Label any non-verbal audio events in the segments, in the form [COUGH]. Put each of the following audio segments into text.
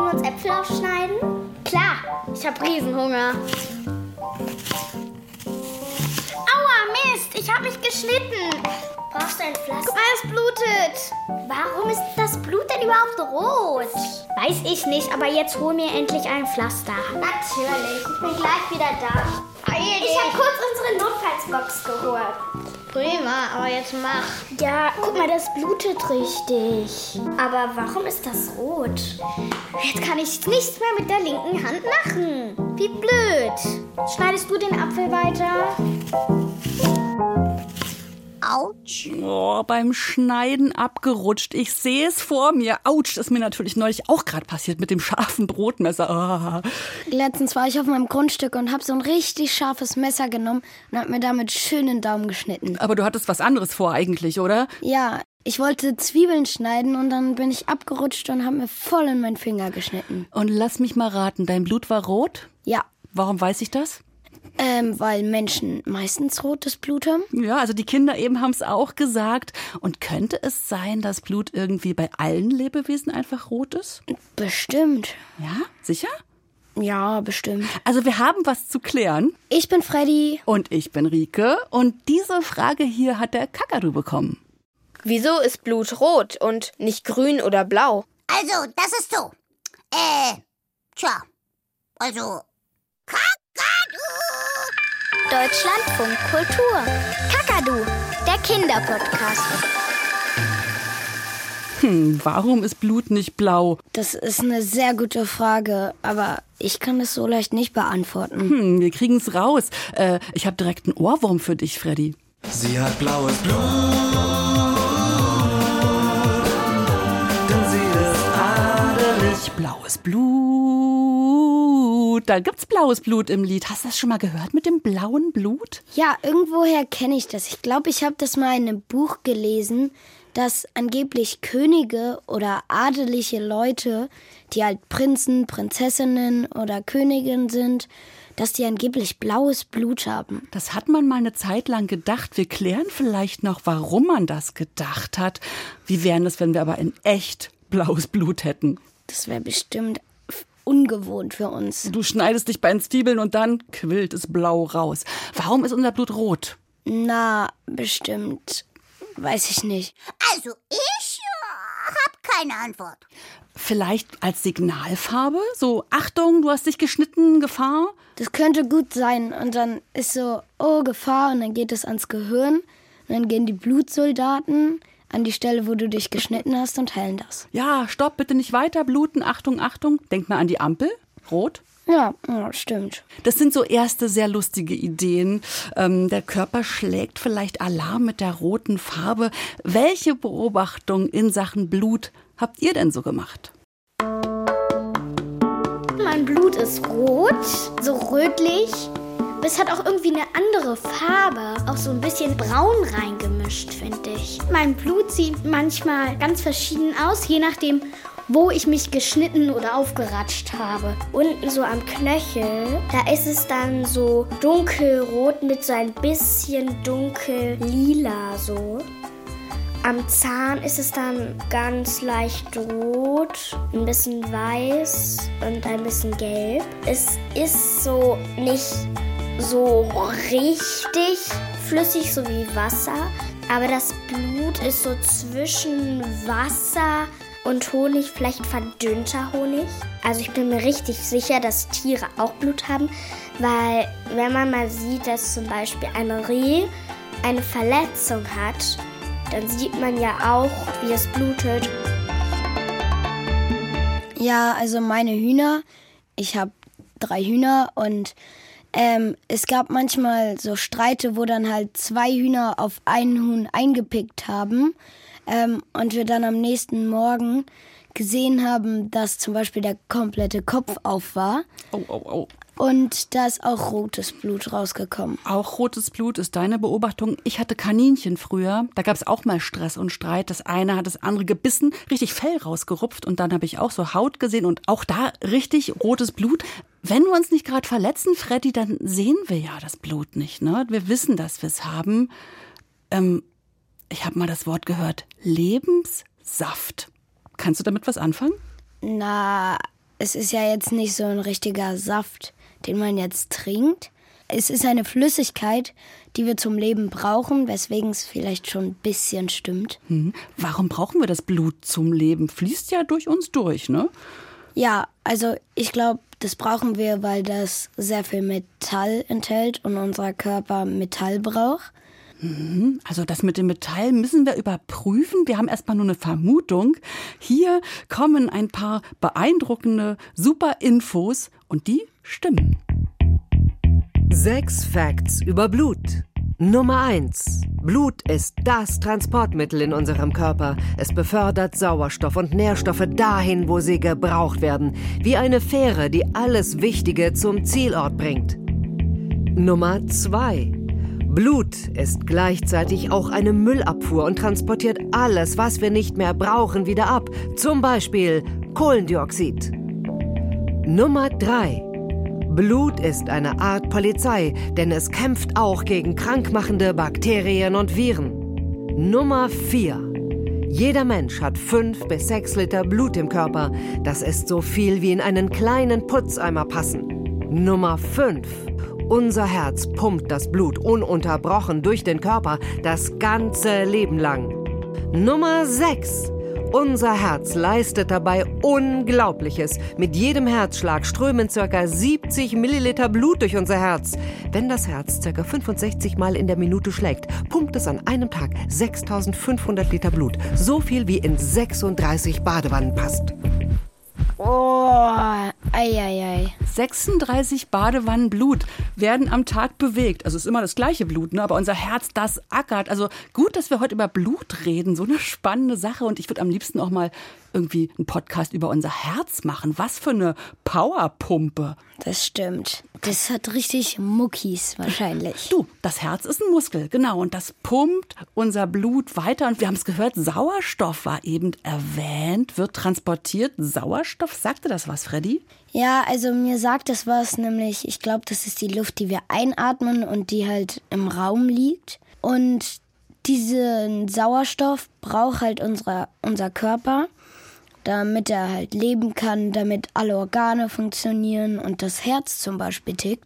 Wollen wir uns Äpfel aufschneiden? Klar, ich habe Riesenhunger. Aua, Mist, ich habe mich geschnitten. Brauchst du ein Pflaster? Guck mal, es blutet. Warum ist das Blut denn überhaupt rot? Weiß ich nicht, aber jetzt hol mir endlich ein Pflaster. Natürlich, ich bin gleich wieder da. Ich habe kurz unsere Notfallsbox geholt. Prima, aber jetzt mach. Ja, guck mal, das blutet richtig. Aber warum ist das rot? Jetzt kann ich nichts mehr mit der linken Hand machen. Wie blöd. Schneidest du den Apfel weiter? Autsch. Oh, beim Schneiden abgerutscht. Ich sehe es vor mir. Autsch, das ist mir natürlich neulich auch gerade passiert mit dem scharfen Brotmesser. Oh. Letztens war ich auf meinem Grundstück und habe so ein richtig scharfes Messer genommen und habe mir damit schön den Daumen geschnitten. Aber du hattest was anderes vor eigentlich, oder? Ja, ich wollte Zwiebeln schneiden und dann bin ich abgerutscht und habe mir voll in meinen Finger geschnitten. Und lass mich mal raten, dein Blut war rot? Ja. Warum weiß ich das? Ähm, weil Menschen meistens rotes Blut haben. Ja, also die Kinder eben haben es auch gesagt. Und könnte es sein, dass Blut irgendwie bei allen Lebewesen einfach rot ist? Bestimmt. Ja, sicher? Ja, bestimmt. Also wir haben was zu klären. Ich bin Freddy. Und ich bin Rike. Und diese Frage hier hat der Kakadu bekommen. Wieso ist Blut rot und nicht grün oder blau? Also, das ist so. Äh, tja. Also, Kakadu! Deutschlandfunk Kultur. Kakadu, der Kinderpodcast. Hm, warum ist Blut nicht blau? Das ist eine sehr gute Frage, aber ich kann es so leicht nicht beantworten. Hm, wir kriegen es raus. Äh, ich habe direkt einen Ohrwurm für dich, Freddy. Sie hat blaues Blut, denn sie ist adelig. Blaues Blut. Da gibt's blaues Blut im Lied. Hast du das schon mal gehört mit dem blauen Blut? Ja, irgendwoher kenne ich das. Ich glaube, ich habe das mal in einem Buch gelesen, dass angeblich Könige oder adeliche Leute, die halt Prinzen, Prinzessinnen oder Königinnen sind, dass die angeblich blaues Blut haben. Das hat man mal eine Zeit lang gedacht. Wir klären vielleicht noch, warum man das gedacht hat. Wie wären es, wenn wir aber in echt blaues Blut hätten? Das wäre bestimmt ungewohnt für uns. Du schneidest dich bei den Zwiebeln und dann quillt es blau raus. Warum ist unser Blut rot? Na, bestimmt. Weiß ich nicht. Also, ich äh, hab keine Antwort. Vielleicht als Signalfarbe? So, Achtung, du hast dich geschnitten, Gefahr? Das könnte gut sein. Und dann ist so, oh, Gefahr. Und dann geht es ans Gehirn. Und dann gehen die Blutsoldaten an die Stelle, wo du dich geschnitten hast und heilen das. Ja, stopp, bitte nicht weiter bluten. Achtung, Achtung. Denk mal an die Ampel. Rot. Ja, ja stimmt. Das sind so erste sehr lustige Ideen. Ähm, der Körper schlägt vielleicht Alarm mit der roten Farbe. Welche Beobachtung in Sachen Blut habt ihr denn so gemacht? Mein Blut ist rot, so rötlich. Es hat auch irgendwie eine andere Farbe, auch so ein bisschen braun reingemischt, finde ich. Mein Blut sieht manchmal ganz verschieden aus, je nachdem, wo ich mich geschnitten oder aufgeratscht habe. Unten so am Knöchel, da ist es dann so dunkelrot mit so ein bisschen dunkel-lila so. Am Zahn ist es dann ganz leicht rot, ein bisschen weiß und ein bisschen gelb. Es ist so nicht so richtig flüssig, so wie Wasser, aber das Blut ist so zwischen Wasser und Honig, vielleicht verdünnter Honig. Also ich bin mir richtig sicher, dass Tiere auch Blut haben, weil wenn man mal sieht, dass zum Beispiel ein Reh eine Verletzung hat, dann sieht man ja auch, wie es blutet. Ja, also meine Hühner, ich habe drei Hühner und ähm, es gab manchmal so Streite, wo dann halt zwei Hühner auf einen Huhn eingepickt haben ähm, und wir dann am nächsten Morgen gesehen haben, dass zum Beispiel der komplette Kopf auf war Oh, oh, oh. und da ist auch rotes Blut rausgekommen. Auch rotes Blut ist deine Beobachtung. Ich hatte Kaninchen früher. Da gab es auch mal Stress und Streit. Das eine hat das andere gebissen, richtig Fell rausgerupft. Und dann habe ich auch so Haut gesehen und auch da richtig rotes Blut. Wenn wir uns nicht gerade verletzen, Freddy, dann sehen wir ja das Blut nicht. Ne? Wir wissen, dass wir es haben. Ähm, ich habe mal das Wort gehört, Lebenssaft. Kannst du damit was anfangen? Na, es ist ja jetzt nicht so ein richtiger Saft, den man jetzt trinkt. Es ist eine Flüssigkeit, die wir zum Leben brauchen, weswegen es vielleicht schon ein bisschen stimmt. Hm. Warum brauchen wir das Blut zum Leben? Fließt ja durch uns durch, ne? Ja, also ich glaube, das brauchen wir, weil das sehr viel Metall enthält und unser Körper Metall braucht. Mhm. Also das mit dem Metall müssen wir überprüfen. Wir haben erstmal nur eine Vermutung. Hier kommen ein paar beeindruckende, super Infos und die stimmen. Sechs Facts über Blut. Nummer 1. Blut ist das Transportmittel in unserem Körper. Es befördert Sauerstoff und Nährstoffe dahin, wo sie gebraucht werden, wie eine Fähre, die alles Wichtige zum Zielort bringt. Nummer 2. Blut ist gleichzeitig auch eine Müllabfuhr und transportiert alles, was wir nicht mehr brauchen, wieder ab. Zum Beispiel Kohlendioxid. Nummer 3. Blut ist eine Art Polizei, denn es kämpft auch gegen krankmachende Bakterien und Viren. Nummer 4. Jeder Mensch hat 5 bis 6 Liter Blut im Körper. Das ist so viel wie in einen kleinen Putzeimer passen. Nummer 5. Unser Herz pumpt das Blut ununterbrochen durch den Körper das ganze Leben lang. Nummer 6. Unser Herz leistet dabei Unglaubliches. Mit jedem Herzschlag strömen ca. 70 Milliliter Blut durch unser Herz. Wenn das Herz ca. 65 Mal in der Minute schlägt, pumpt es an einem Tag 6500 Liter Blut. So viel wie in 36 Badewannen passt. Oh, eieiei. 36 Badewannen Blut werden am Tag bewegt. Also es ist immer das gleiche Blut, ne? aber unser Herz, das ackert. Also gut, dass wir heute über Blut reden. So eine spannende Sache. Und ich würde am liebsten auch mal irgendwie einen Podcast über unser Herz machen. Was für eine Powerpumpe. Das stimmt. Das hat richtig Muckis wahrscheinlich. Du, das Herz ist ein Muskel, genau. Und das pumpt unser Blut weiter. Und wir haben es gehört, Sauerstoff war eben erwähnt, wird transportiert. Sauerstoff, sagte das was, Freddy? Ja, also mir sagt das was, nämlich ich glaube, das ist die Luft, die wir einatmen und die halt im Raum liegt. Und diesen Sauerstoff braucht halt unsere, unser Körper, damit er halt leben kann, damit alle Organe funktionieren und das Herz zum Beispiel tickt,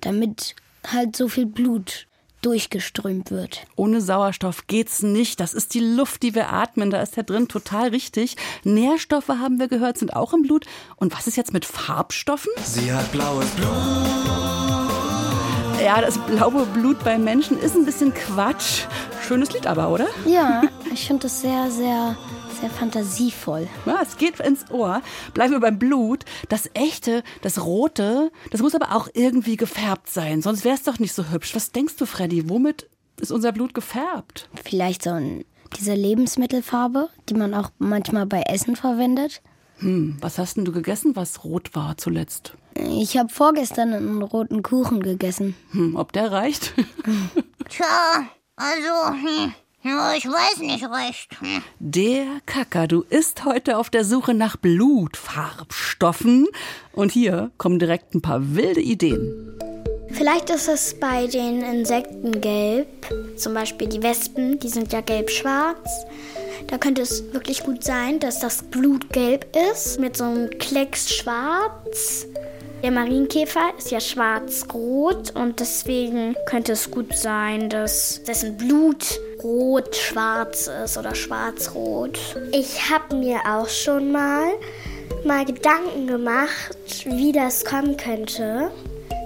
damit halt so viel Blut durchgeströmt wird. Ohne Sauerstoff geht's nicht. Das ist die Luft, die wir atmen. Da ist ja drin total richtig. Nährstoffe haben wir gehört, sind auch im Blut. Und was ist jetzt mit Farbstoffen? Sie hat blaues Blut. Ja, das blaue Blut bei Menschen ist ein bisschen Quatsch. Schönes Lied aber, oder? Ja, [LAUGHS] ich finde das sehr, sehr sehr fantasievoll. Ja, es geht ins Ohr. Bleiben wir beim Blut. Das echte, das rote, das muss aber auch irgendwie gefärbt sein. Sonst wäre es doch nicht so hübsch. Was denkst du, Freddy? Womit ist unser Blut gefärbt? Vielleicht so ein, diese Lebensmittelfarbe, die man auch manchmal bei Essen verwendet. Hm, was hast denn du gegessen, was rot war zuletzt? Ich habe vorgestern einen roten Kuchen gegessen. Hm, ob der reicht? [LAUGHS] Tja, also, hm. Ich weiß nicht recht. Hm. Der Kakadu ist heute auf der Suche nach Blutfarbstoffen. Und hier kommen direkt ein paar wilde Ideen. Vielleicht ist es bei den Insekten gelb. Zum Beispiel die Wespen, die sind ja gelb-schwarz. Da könnte es wirklich gut sein, dass das Blut gelb ist, mit so einem Klecks schwarz. Der Marienkäfer ist ja schwarz-rot und deswegen könnte es gut sein, dass dessen Blut rot-schwarz ist oder schwarz-rot. Ich habe mir auch schon mal, mal Gedanken gemacht, wie das kommen könnte.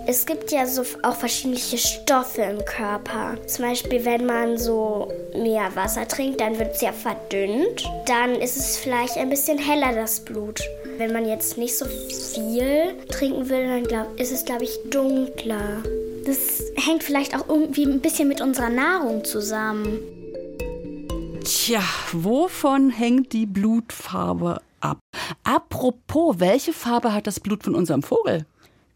Es gibt ja so auch verschiedene Stoffe im Körper. Zum Beispiel, wenn man so mehr Wasser trinkt, dann wird es ja verdünnt. Dann ist es vielleicht ein bisschen heller, das Blut. Wenn man jetzt nicht so viel trinken will, dann glaub, ist es, glaube ich, dunkler. Das hängt vielleicht auch irgendwie ein bisschen mit unserer Nahrung zusammen. Tja, wovon hängt die Blutfarbe ab? Apropos, welche Farbe hat das Blut von unserem Vogel?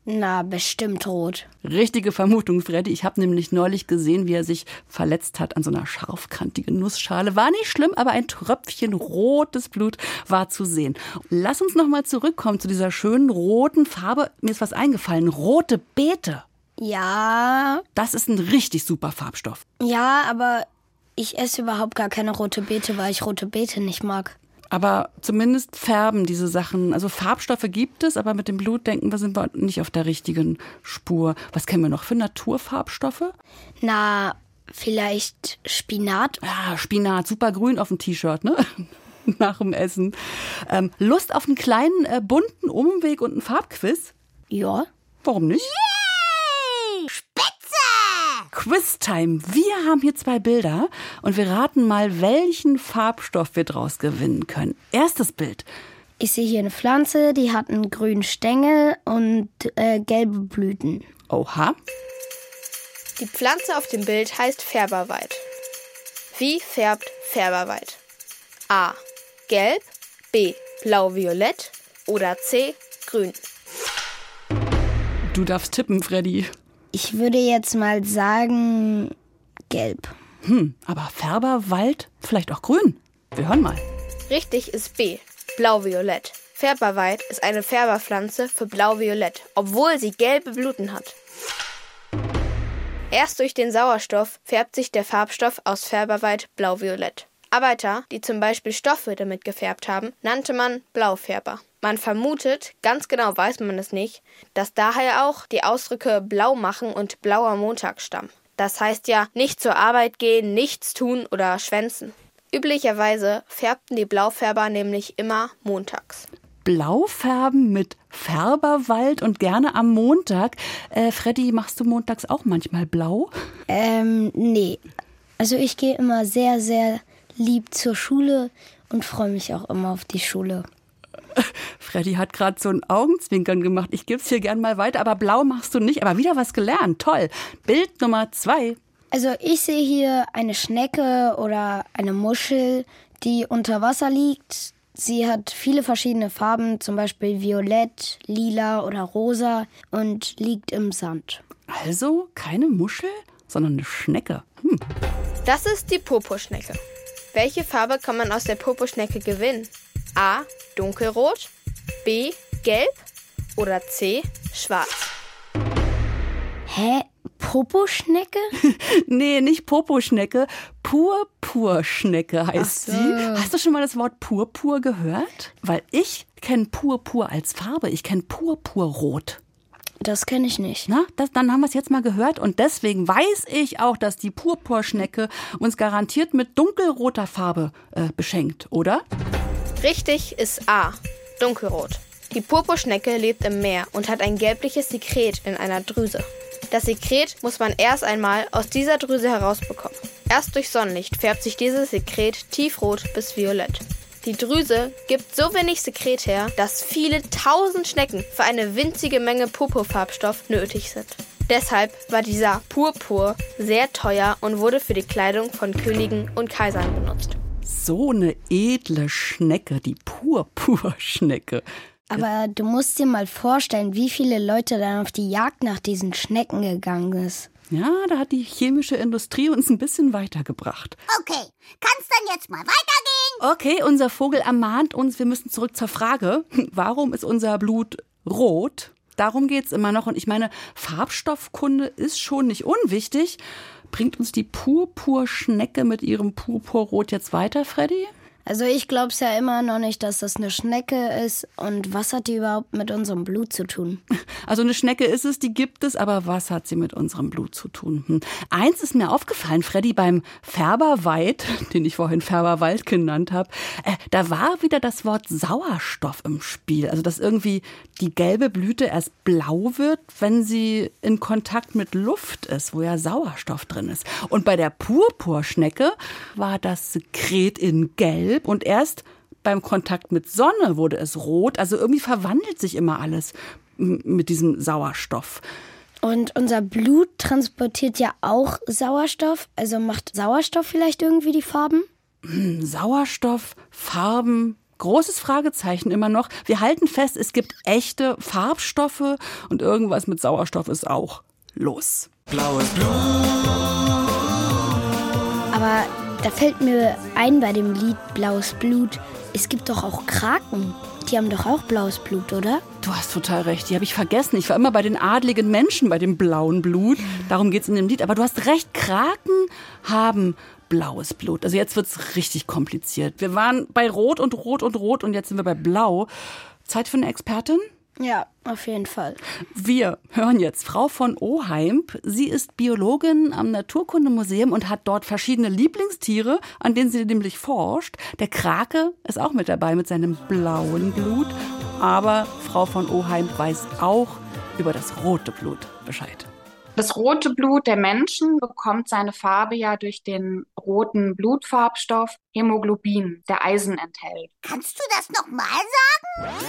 Na, bestimmt rot. Richtige Vermutung, Freddy. Ich habe nämlich neulich gesehen, wie er sich verletzt hat an so einer scharfkantigen Nussschale. War nicht schlimm, aber ein Tröpfchen rotes Blut war zu sehen. Lass uns noch mal zurückkommen zu dieser schönen roten Farbe. Mir ist was eingefallen. Rote Beete. Ja. Das ist ein richtig super Farbstoff. Ja, aber ich esse überhaupt gar keine rote Beete, weil ich rote Beete nicht mag. Aber zumindest färben diese Sachen. Also Farbstoffe gibt es, aber mit dem Blut denken wir, sind wir nicht auf der richtigen Spur. Was kennen wir noch für Naturfarbstoffe? Na, vielleicht Spinat? Ja, Spinat, super grün auf dem T-Shirt, ne? [LAUGHS] Nach dem Essen. Ähm, Lust auf einen kleinen äh, bunten Umweg und einen Farbquiz? Ja. Warum nicht? Quiztime. Wir haben hier zwei Bilder und wir raten mal, welchen Farbstoff wir draus gewinnen können. Erstes Bild. Ich sehe hier eine Pflanze, die hat einen grünen Stängel und äh, gelbe Blüten. Oha. Die Pflanze auf dem Bild heißt Färberweid. Wie färbt Färberweid? A. Gelb, B. Blau-Violett oder C. Grün. Du darfst tippen, Freddy. Ich würde jetzt mal sagen gelb. Hm, aber Färberwald, vielleicht auch grün. Wir hören mal. Richtig ist B. Blau-Violett. Färberweid ist eine Färberpflanze für Blau-Violett, obwohl sie gelbe Blüten hat. Erst durch den Sauerstoff färbt sich der Farbstoff aus Färberweid blau-violett. Arbeiter, die zum Beispiel Stoffe damit gefärbt haben, nannte man Blaufärber. Man vermutet, ganz genau weiß man es nicht, dass daher auch die Ausdrücke blau machen und blauer Montag stammen. Das heißt ja nicht zur Arbeit gehen, nichts tun oder schwänzen. Üblicherweise färbten die Blaufärber nämlich immer montags. Blau färben mit Färberwald und gerne am Montag. Äh, Freddy, machst du montags auch manchmal blau? Ähm, nee. Also ich gehe immer sehr, sehr lieb zur Schule und freue mich auch immer auf die Schule. [LAUGHS] Freddy hat gerade so ein Augenzwinkern gemacht. Ich gebe es hier gern mal weiter, aber blau machst du nicht. Aber wieder was gelernt. Toll. Bild Nummer zwei. Also ich sehe hier eine Schnecke oder eine Muschel, die unter Wasser liegt. Sie hat viele verschiedene Farben, zum Beispiel violett, lila oder rosa und liegt im Sand. Also keine Muschel, sondern eine Schnecke. Hm. Das ist die Purpurschnecke. Welche Farbe kann man aus der Purpurschnecke gewinnen? A. Dunkelrot, B. Gelb oder C. Schwarz. Hä? Poposchnecke? [LAUGHS] nee, nicht Poposchnecke. Purpurschnecke heißt so. sie. Hast du schon mal das Wort Purpur gehört? Weil ich kenne Purpur als Farbe. Ich kenne Purpurrot. Das kenne ich nicht. Na, das, dann haben wir es jetzt mal gehört und deswegen weiß ich auch, dass die Purpurschnecke uns garantiert mit dunkelroter Farbe äh, beschenkt, oder? Richtig ist A. Dunkelrot. Die Purpurschnecke lebt im Meer und hat ein gelbliches Sekret in einer Drüse. Das Sekret muss man erst einmal aus dieser Drüse herausbekommen. Erst durch Sonnenlicht färbt sich dieses Sekret tiefrot bis violett. Die Drüse gibt so wenig Sekret her, dass viele tausend Schnecken für eine winzige Menge Purpurfarbstoff nötig sind. Deshalb war dieser Purpur sehr teuer und wurde für die Kleidung von Königen und Kaisern benutzt. So eine edle Schnecke, die Purpurschnecke. Aber du musst dir mal vorstellen, wie viele Leute dann auf die Jagd nach diesen Schnecken gegangen ist. Ja, da hat die chemische Industrie uns ein bisschen weitergebracht. Okay, kann's dann jetzt mal weitergehen? Okay, unser Vogel ermahnt uns, wir müssen zurück zur Frage, [LAUGHS] warum ist unser Blut rot? Darum geht's immer noch. Und ich meine, Farbstoffkunde ist schon nicht unwichtig. Bringt uns die Purpurschnecke mit ihrem Purpurrot jetzt weiter, Freddy? Also ich glaube es ja immer noch nicht, dass das eine Schnecke ist. Und was hat die überhaupt mit unserem Blut zu tun? [LAUGHS] Also eine Schnecke ist es, die gibt es, aber was hat sie mit unserem Blut zu tun? Hm. Eins ist mir aufgefallen, Freddy, beim Färberweid, [LAUGHS] den ich vorhin Färberwald genannt habe, äh, da war wieder das Wort Sauerstoff im Spiel. Also dass irgendwie die gelbe Blüte erst blau wird, wenn sie in Kontakt mit Luft ist, wo ja Sauerstoff drin ist. Und bei der Purpurschnecke war das Sekret in Gelb gelb und erst beim Kontakt mit Sonne wurde es rot. Also irgendwie verwandelt sich immer alles mit diesem Sauerstoff. Und unser Blut transportiert ja auch Sauerstoff. Also macht Sauerstoff vielleicht irgendwie die Farben? Sauerstoff, Farben, großes Fragezeichen immer noch. Wir halten fest, es gibt echte Farbstoffe und irgendwas mit Sauerstoff ist auch los. Blaues Blut. Aber da fällt mir ein bei dem Lied Blaues Blut, es gibt doch auch Kraken. Die haben doch auch blaues Blut, oder? Du hast total recht, die habe ich vergessen. Ich war immer bei den adligen Menschen, bei dem blauen Blut. Darum geht es in dem Lied. Aber du hast recht, Kraken haben blaues Blut. Also jetzt wird's richtig kompliziert. Wir waren bei Rot und Rot und Rot und jetzt sind wir bei Blau. Zeit für eine Expertin? Ja, auf jeden Fall. Wir hören jetzt Frau von Oheimp. Sie ist Biologin am Naturkundemuseum und hat dort verschiedene Lieblingstiere, an denen sie nämlich forscht. Der Krake ist auch mit dabei mit seinem blauen Blut. Aber Frau von Oheimp weiß auch über das rote Blut Bescheid. Das rote Blut der Menschen bekommt seine Farbe ja durch den roten Blutfarbstoff Hämoglobin, der Eisen enthält. Kannst du das nochmal sagen?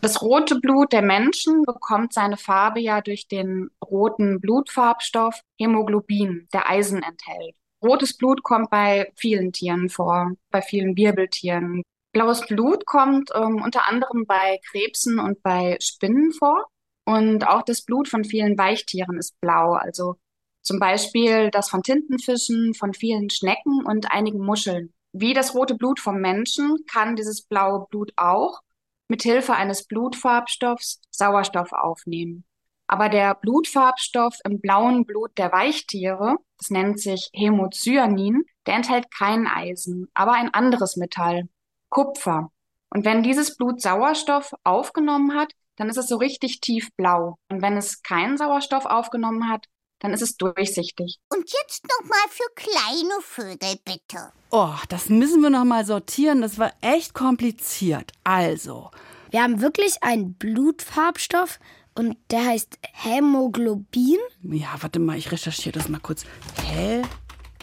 Das rote Blut der Menschen bekommt seine Farbe ja durch den roten Blutfarbstoff Hämoglobin, der Eisen enthält. Rotes Blut kommt bei vielen Tieren vor, bei vielen Wirbeltieren. Blaues Blut kommt ähm, unter anderem bei Krebsen und bei Spinnen vor. Und auch das Blut von vielen Weichtieren ist blau. Also zum Beispiel das von Tintenfischen, von vielen Schnecken und einigen Muscheln. Wie das rote Blut vom Menschen kann dieses blaue Blut auch mit Hilfe eines Blutfarbstoffs Sauerstoff aufnehmen. Aber der Blutfarbstoff im blauen Blut der Weichtiere, das nennt sich Hämocyanin, der enthält kein Eisen, aber ein anderes Metall, Kupfer. Und wenn dieses Blut Sauerstoff aufgenommen hat, dann ist es so richtig tiefblau. Und wenn es keinen Sauerstoff aufgenommen hat, dann ist es durchsichtig. Und jetzt nochmal für kleine Vögel, bitte. Oh, das müssen wir noch mal sortieren. Das war echt kompliziert. Also, Wir haben wirklich einen Blutfarbstoff und der heißt Hämoglobin. ja, warte mal, ich recherchiere das mal kurz.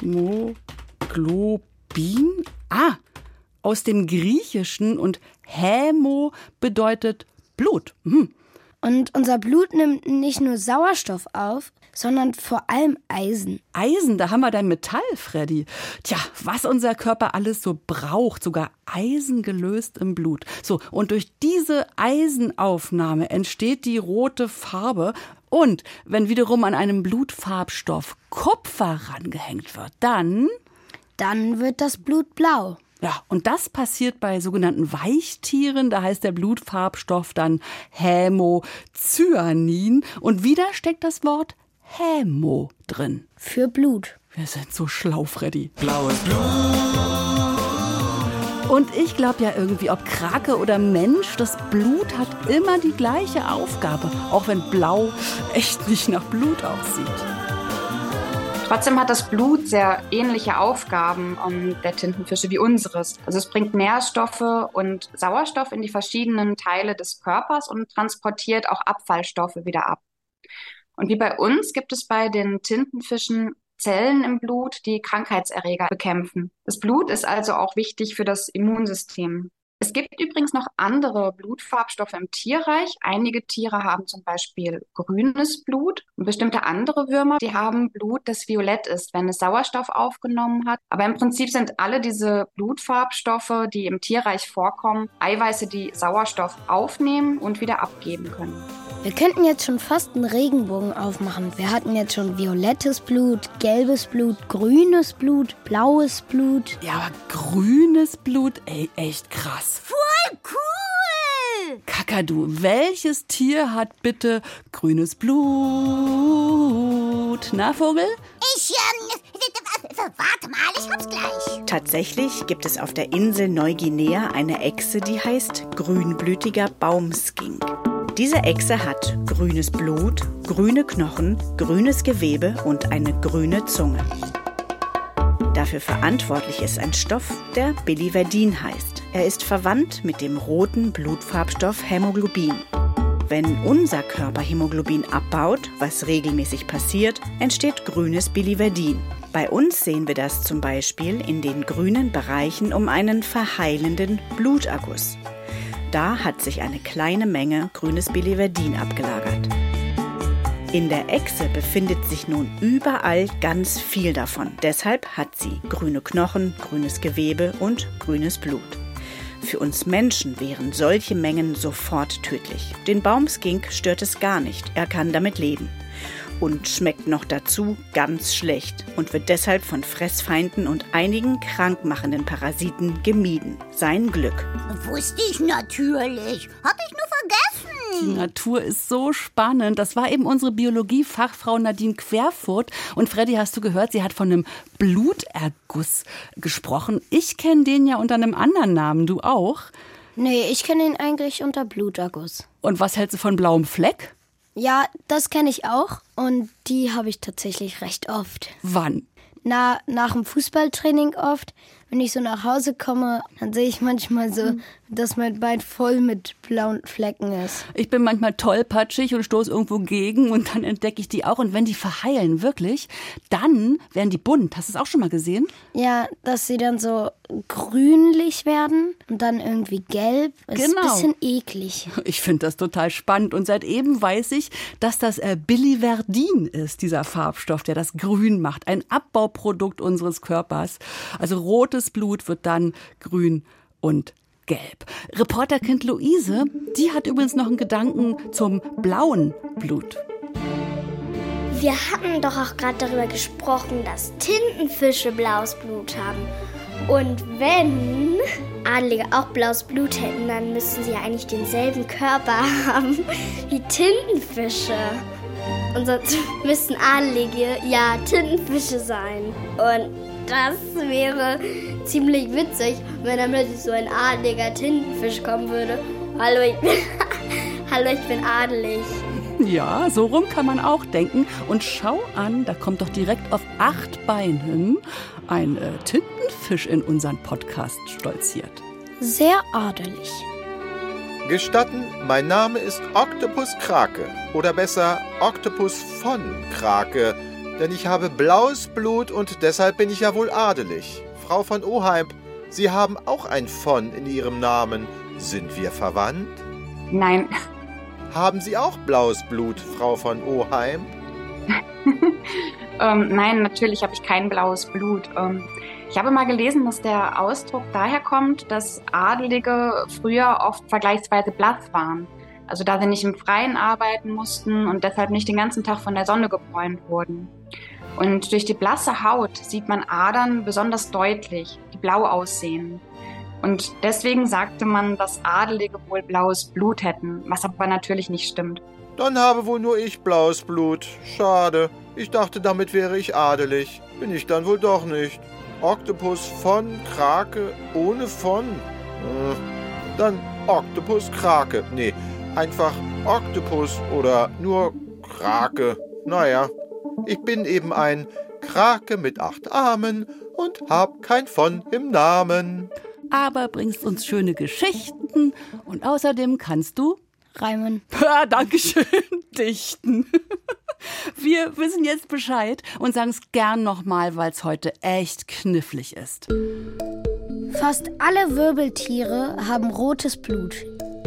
Hämoglobin? Ah, aus dem Griechischen und Hämo bedeutet Blut. Hm. Und unser Blut nimmt nicht nur Sauerstoff auf, sondern vor allem Eisen. Eisen, da haben wir dein Metall, Freddy. Tja, was unser Körper alles so braucht, sogar Eisen gelöst im Blut. So, und durch diese Eisenaufnahme entsteht die rote Farbe. Und wenn wiederum an einem Blutfarbstoff Kupfer rangehängt wird, dann Dann wird das Blut blau. Ja, und das passiert bei sogenannten Weichtieren. Da heißt der Blutfarbstoff dann Hämocyanin. Und wieder steckt das Wort Hämo drin. Für Blut. Wir sind so schlau, Freddy. Blaues Blut. Und ich glaube ja irgendwie, ob Krake oder Mensch, das Blut hat immer die gleiche Aufgabe. Auch wenn Blau echt nicht nach Blut aussieht. Trotzdem hat das Blut sehr ähnliche Aufgaben um, der Tintenfische wie unseres. Also es bringt Nährstoffe und Sauerstoff in die verschiedenen Teile des Körpers und transportiert auch Abfallstoffe wieder ab. Und wie bei uns gibt es bei den Tintenfischen Zellen im Blut, die Krankheitserreger bekämpfen. Das Blut ist also auch wichtig für das Immunsystem. Es gibt übrigens noch andere Blutfarbstoffe im Tierreich. Einige Tiere haben zum Beispiel grünes Blut und bestimmte andere Würmer, die haben Blut, das violett ist, wenn es Sauerstoff aufgenommen hat. Aber im Prinzip sind alle diese Blutfarbstoffe, die im Tierreich vorkommen, Eiweiße, die Sauerstoff aufnehmen und wieder abgeben können. Wir könnten jetzt schon fast einen Regenbogen aufmachen. Wir hatten jetzt schon violettes Blut, gelbes Blut, grünes Blut, blaues Blut. Ja, aber grünes Blut, ey, echt krass. Voll cool! Kakadu, welches Tier hat bitte grünes Blut? Na, Vogel? Ich, ähm, warte mal, ich hab's gleich. Tatsächlich gibt es auf der Insel Neuguinea eine Echse, die heißt grünblütiger Baumskink. Diese Echse hat grünes Blut, grüne Knochen, grünes Gewebe und eine grüne Zunge. Dafür verantwortlich ist ein Stoff, der Biliverdin heißt. Er ist verwandt mit dem roten Blutfarbstoff Hämoglobin. Wenn unser Körper Hämoglobin abbaut, was regelmäßig passiert, entsteht grünes Biliverdin. Bei uns sehen wir das zum Beispiel in den grünen Bereichen um einen verheilenden Bluterguss. Da hat sich eine kleine Menge grünes Biliverdin abgelagert. In der Echse befindet sich nun überall ganz viel davon. Deshalb hat sie grüne Knochen, grünes Gewebe und grünes Blut. Für uns Menschen wären solche Mengen sofort tödlich. Den Baumskink stört es gar nicht. Er kann damit leben. Und schmeckt noch dazu ganz schlecht und wird deshalb von Fressfeinden und einigen krankmachenden Parasiten gemieden. Sein Glück. Wusste ich natürlich. Hab ich nur vergessen. Die Natur ist so spannend. Das war eben unsere Biologie-Fachfrau Nadine Querfurt. Und Freddy, hast du gehört, sie hat von einem Bluterguss gesprochen. Ich kenne den ja unter einem anderen Namen. Du auch? Nee, ich kenne ihn eigentlich unter Bluterguss. Und was hältst du von blauem Fleck? Ja, das kenne ich auch. Und die habe ich tatsächlich recht oft. Wann? Na, nach dem Fußballtraining oft. Wenn ich so nach Hause komme, dann sehe ich manchmal so, dass mein Bein voll mit blauen Flecken ist. Ich bin manchmal tollpatschig und stoße irgendwo gegen und dann entdecke ich die auch. Und wenn die verheilen, wirklich, dann werden die bunt. Hast du es auch schon mal gesehen? Ja, dass sie dann so grünlich werden und dann irgendwie gelb. Das Genau. Ist ein bisschen eklig. Ich finde das total spannend. Und seit eben weiß ich, dass das äh, Biliverdin ist, dieser Farbstoff, der das grün macht. Ein Abbauprodukt unseres Körpers. Also rotes Blut wird dann grün und gelb. Reporterkind Luise, die hat übrigens noch einen Gedanken zum blauen Blut. Wir hatten doch auch gerade darüber gesprochen, dass Tintenfische blaues Blut haben. Und wenn Adlige auch blaues Blut hätten, dann müssten sie ja eigentlich denselben Körper [LAUGHS] haben wie Tintenfische. Und sonst müssten Adlige ja Tintenfische sein. Und das wäre ziemlich witzig, wenn dann plötzlich so ein adliger Tintenfisch kommen würde. Hallo, ich bin, [LAUGHS] Hallo, ich bin adelig. Ja, so rum kann man auch denken. Und schau an, da kommt doch direkt auf acht Beinen ein äh, Tintenfisch in unseren Podcast stolziert. Sehr adelig. Gestatten, mein Name ist Octopus Krake. Oder besser Octopus von Krake. Denn ich habe blaues Blut und deshalb bin ich ja wohl adelig. Frau von Oheimb, Sie haben auch ein von in Ihrem Namen. Sind wir verwandt? Nein, Haben Sie auch blaues Blut, Frau von Oheimb? [LAUGHS] ähm, nein, natürlich habe ich kein blaues Blut. Ähm, ich habe mal gelesen, dass der Ausdruck daher kommt, dass Adelige früher oft vergleichsweise blass waren. Also da sie nicht im Freien arbeiten mussten und deshalb nicht den ganzen Tag von der Sonne gebräunt wurden. Und durch die blasse Haut sieht man Adern besonders deutlich, die blau aussehen. Und deswegen sagte man, dass Adelige wohl blaues Blut hätten, was aber natürlich nicht stimmt. Dann habe wohl nur ich blaues Blut. Schade. Ich dachte, damit wäre ich adelig. Bin ich dann wohl doch nicht. Oktopus von Krake ohne von. Äh, dann Oktopus Krake. Nee, einfach Oktopus oder nur Krake. Naja, ich bin eben ein Krake mit acht Armen und hab kein von im Namen. Aber bringst uns schöne Geschichten und außerdem kannst du Reimen. Ja, [LAUGHS] Dankeschön. Dichten. [LAUGHS] Wir wissen jetzt Bescheid und sagen es gern nochmal, weil es heute echt knifflig ist. Fast alle Wirbeltiere haben rotes Blut.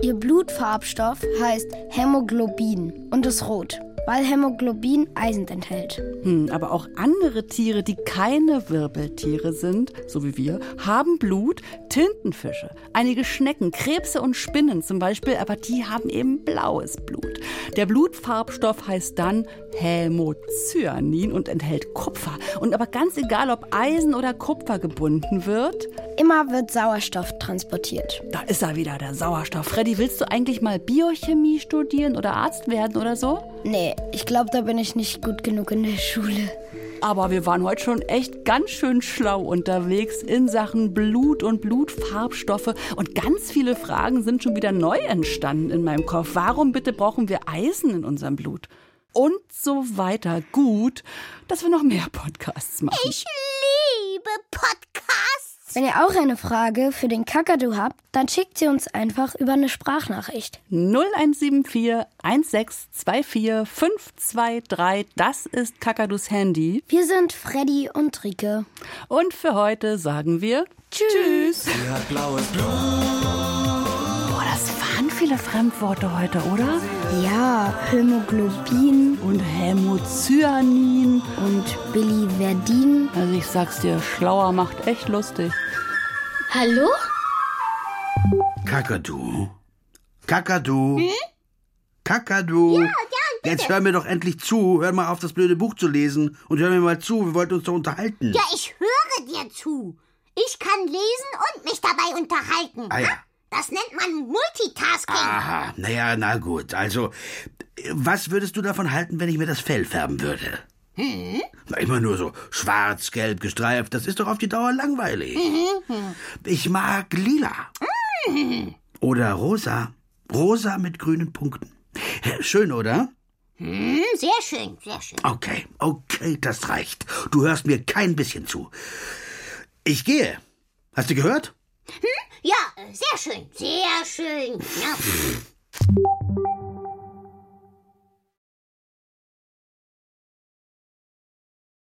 Ihr Blutfarbstoff heißt Hämoglobin und ist rot, weil Hämoglobin Eisen enthält. Hm, aber auch andere Tiere, die keine Wirbeltiere sind, so wie wir, haben Blut. Tintenfische, einige Schnecken, Krebse und Spinnen zum Beispiel, aber die haben eben blaues Blut. Der Blutfarbstoff heißt dann Hämocyanin und enthält Kupfer. Und aber ganz egal, ob Eisen oder Kupfer gebunden wird, Immer wird Sauerstoff transportiert. da ist er wieder, der Sauerstoff. Freddy, willst du eigentlich mal Biochemie studieren oder Arzt werden oder so? Nee, ich glaube, da bin ich nicht gut genug in der Schule. Aber wir waren heute schon echt ganz schön schlau unterwegs in Sachen Blut und Blutfarbstoffe. Und ganz viele Fragen sind schon wieder neu entstanden in meinem Kopf. Warum bitte brauchen wir Eisen in unserem Blut? Und so weiter. Gut, dass wir noch mehr Podcasts machen. Ich liebe Podcasts. Wenn ihr auch eine Frage für den Kakadu habt, dann schickt sie uns einfach über eine Sprachnachricht. 0174 1624 523, das ist Kakadus Handy. Wir sind Freddy und Rike. Und für heute sagen wir Tschüss. Sie hat blaues Blut. Viele Fremdworte heute, oder? Ja, Hämoglobin Und Hämocyanin. und Biliverdin. Also ich sag's dir, schlauer macht echt lustig. Hallo? Kakadu. Kakadu. Kakadu. Jetzt hör mir doch endlich zu. Hör mal auf, das blöde Buch zu lesen. Und hör mir mal zu. Wir wollten uns doch unterhalten. Ja, ich höre dir zu. Ich kann lesen und mich dabei unterhalten. Ah ja. Das nennt man Multitasking. Aha, naja, na gut. Also, was würdest du davon halten, wenn ich mir das Fell färben würde? Hm? Na, immer nur so schwarz, gelb, gestreift, das ist doch auf die Dauer langweilig. Mhm. Ich mag lila. Mhm. Oder rosa. Rosa mit grünen Punkten. Schön, oder? Hm, sehr schön, sehr schön. Okay, okay, das reicht. Du hörst mir kein bisschen zu. Ich gehe. Hast du gehört? Hm? Ja, sehr schön, sehr schön. Ja. [LAUGHS]